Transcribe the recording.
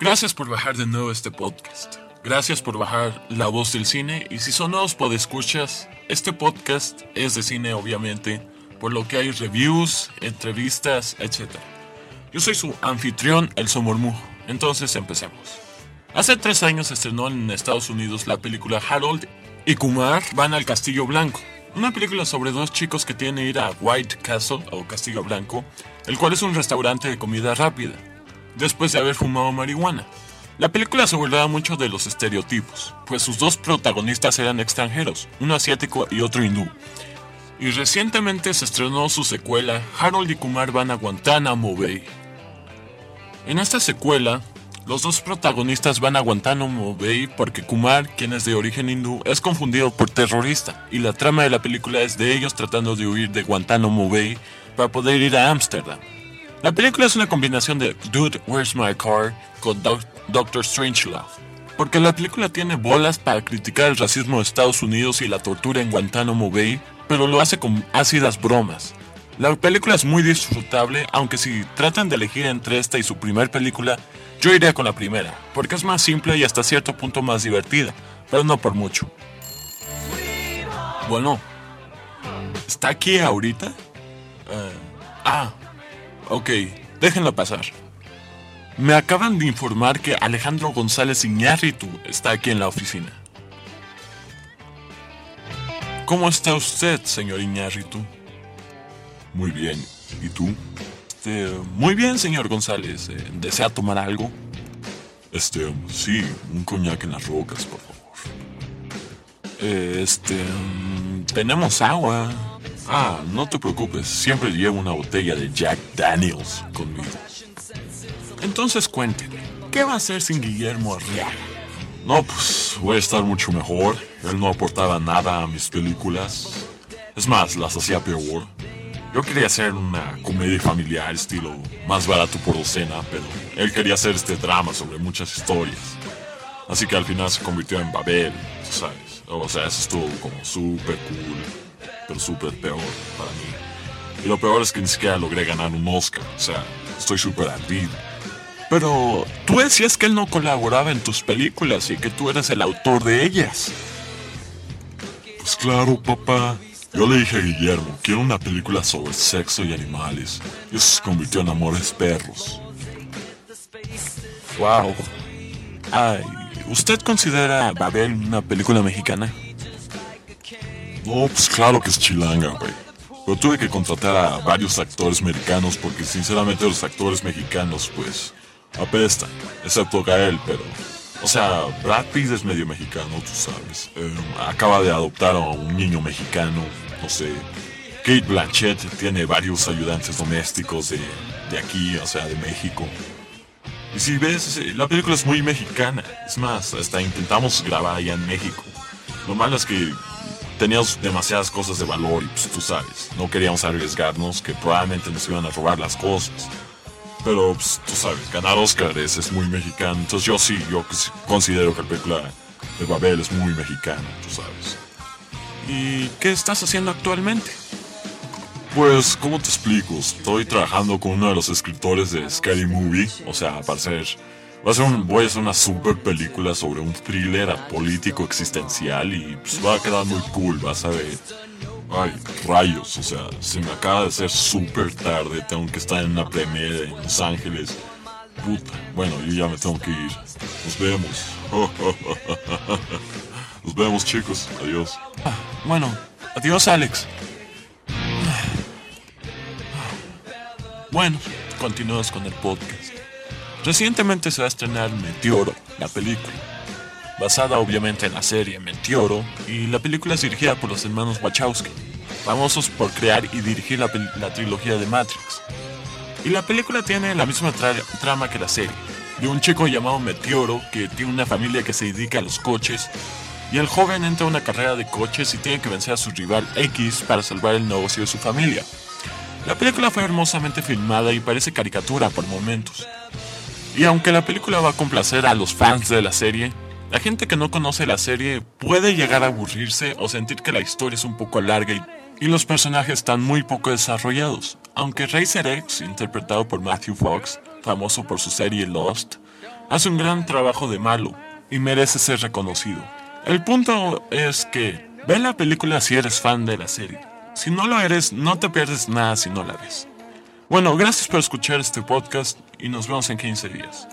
Gracias por bajar de nuevo este podcast. Gracias por bajar La Voz del Cine. Y si son nuevos podescuchas, este podcast es de cine, obviamente, por lo que hay reviews, entrevistas, etc. Yo soy su anfitrión, el Somormujo. Entonces empecemos. Hace tres años estrenó en Estados Unidos la película Harold y Kumar van al Castillo Blanco. Una película sobre dos chicos que tienen que ir a White Castle o Castillo Blanco, el cual es un restaurante de comida rápida, después de haber fumado marihuana. La película se burlaba mucho de los estereotipos, pues sus dos protagonistas eran extranjeros, uno asiático y otro hindú. Y recientemente se estrenó su secuela, Harold y Kumar van a Guantánamo Bay. En esta secuela, los dos protagonistas van a Guantánamo Bay porque Kumar, quien es de origen hindú, es confundido por terrorista y la trama de la película es de ellos tratando de huir de Guantánamo Bay para poder ir a Ámsterdam. La película es una combinación de Dude, Where's My Car con Doctor Strangelove. Porque la película tiene bolas para criticar el racismo de Estados Unidos y la tortura en Guantánamo Bay, pero lo hace con ácidas bromas. La película es muy disfrutable, aunque si tratan de elegir entre esta y su primer película, yo iría con la primera, porque es más simple y hasta cierto punto más divertida, pero no por mucho. Bueno, ¿está aquí ahorita? Eh, ah, ok, déjenlo pasar. Me acaban de informar que Alejandro González Iñárritu está aquí en la oficina. ¿Cómo está usted, señor Iñárritu? Muy bien, ¿y tú? Este, muy bien, señor González. Eh, ¿Desea tomar algo? Este, sí, un coñac en las rocas, por favor. Eh, este, mm, tenemos agua. Ah, no te preocupes, siempre llevo una botella de Jack Daniels conmigo. Entonces cuénteme, ¿qué va a hacer sin Guillermo Arriaga? No, pues voy a estar mucho mejor. Él no aportaba nada a mis películas. Es más, las hacía peor. Yo quería hacer una comedia familiar estilo más barato por docena, pero él quería hacer este drama sobre muchas historias. Así que al final se convirtió en Babel, ¿sabes? O sea, eso estuvo como súper cool, pero súper peor para mí. Y lo peor es que ni siquiera logré ganar un Oscar, o sea, estoy súper ardido. Pero tú decías que él no colaboraba en tus películas y que tú eras el autor de ellas. Pues claro, papá. Yo le dije a Guillermo, quiero una película sobre sexo y animales. Y eso se convirtió en Amores Perros. Wow. Ay, ¿usted considera Babel una película mexicana? No, pues claro que es chilanga, güey. Pero tuve que contratar a varios actores mexicanos porque sinceramente los actores mexicanos, pues, apestan. Excepto Gael, pero o sea, Brad Pitt es medio mexicano, tú sabes. Eh, acaba de adoptar a un niño mexicano, no sé. Kate Blanchett tiene varios ayudantes domésticos de, de aquí, o sea, de México. Y si ves, la película es muy mexicana. Es más, hasta intentamos grabar allá en México. Lo malo es que teníamos demasiadas cosas de valor y pues tú sabes, no queríamos arriesgarnos que probablemente nos iban a robar las cosas. Pero, pues, tú sabes, ganar Oscars es, muy mexicano. Entonces yo sí, yo considero que la película de Babel es muy mexicana, tú sabes. ¿Y qué estás haciendo actualmente? Pues, ¿cómo te explico? Estoy trabajando con uno de los escritores de Scary Movie. O sea, para ser... Va a ser voy a hacer una super película sobre un thriller político existencial y pues va a quedar muy cool, vas a ver. Ay, rayos, o sea, se me acaba de hacer súper tarde, tengo que estar en una premiere en Los Ángeles. Puta, bueno, yo ya me tengo que ir. Nos vemos. Nos vemos, chicos. Adiós. Bueno, adiós, Alex. Bueno, continuamos con el podcast. Recientemente se va a estrenar Meteoro, la película basada obviamente en la serie Meteoro, y la película es dirigida por los hermanos Wachowski, famosos por crear y dirigir la, trilogía de Matrix. Y la película tiene la misma trama que la serie, de un chico llamado Meteoro que tiene una familia que se dedica a los coches, y el joven entra a una carrera de coches y tiene que vencer a su rival X para salvar el negocio de su familia. La película fue hermosamente filmada y parece caricatura por momentos. Y aunque la película va a complacer a los fans de la serie, la gente que no conoce la serie puede llegar a aburrirse o sentir que la historia es un poco larga y, los personajes están muy poco desarrollados. Aunque Racer X, interpretado por Matthew Fox, famoso por su serie Lost, hace un gran trabajo de malo y merece ser reconocido. El punto es que ve la película si eres fan de la serie. Si no lo eres, no te pierdes nada si no la ves. Bueno, gracias por escuchar este podcast y nos vemos en 15 días.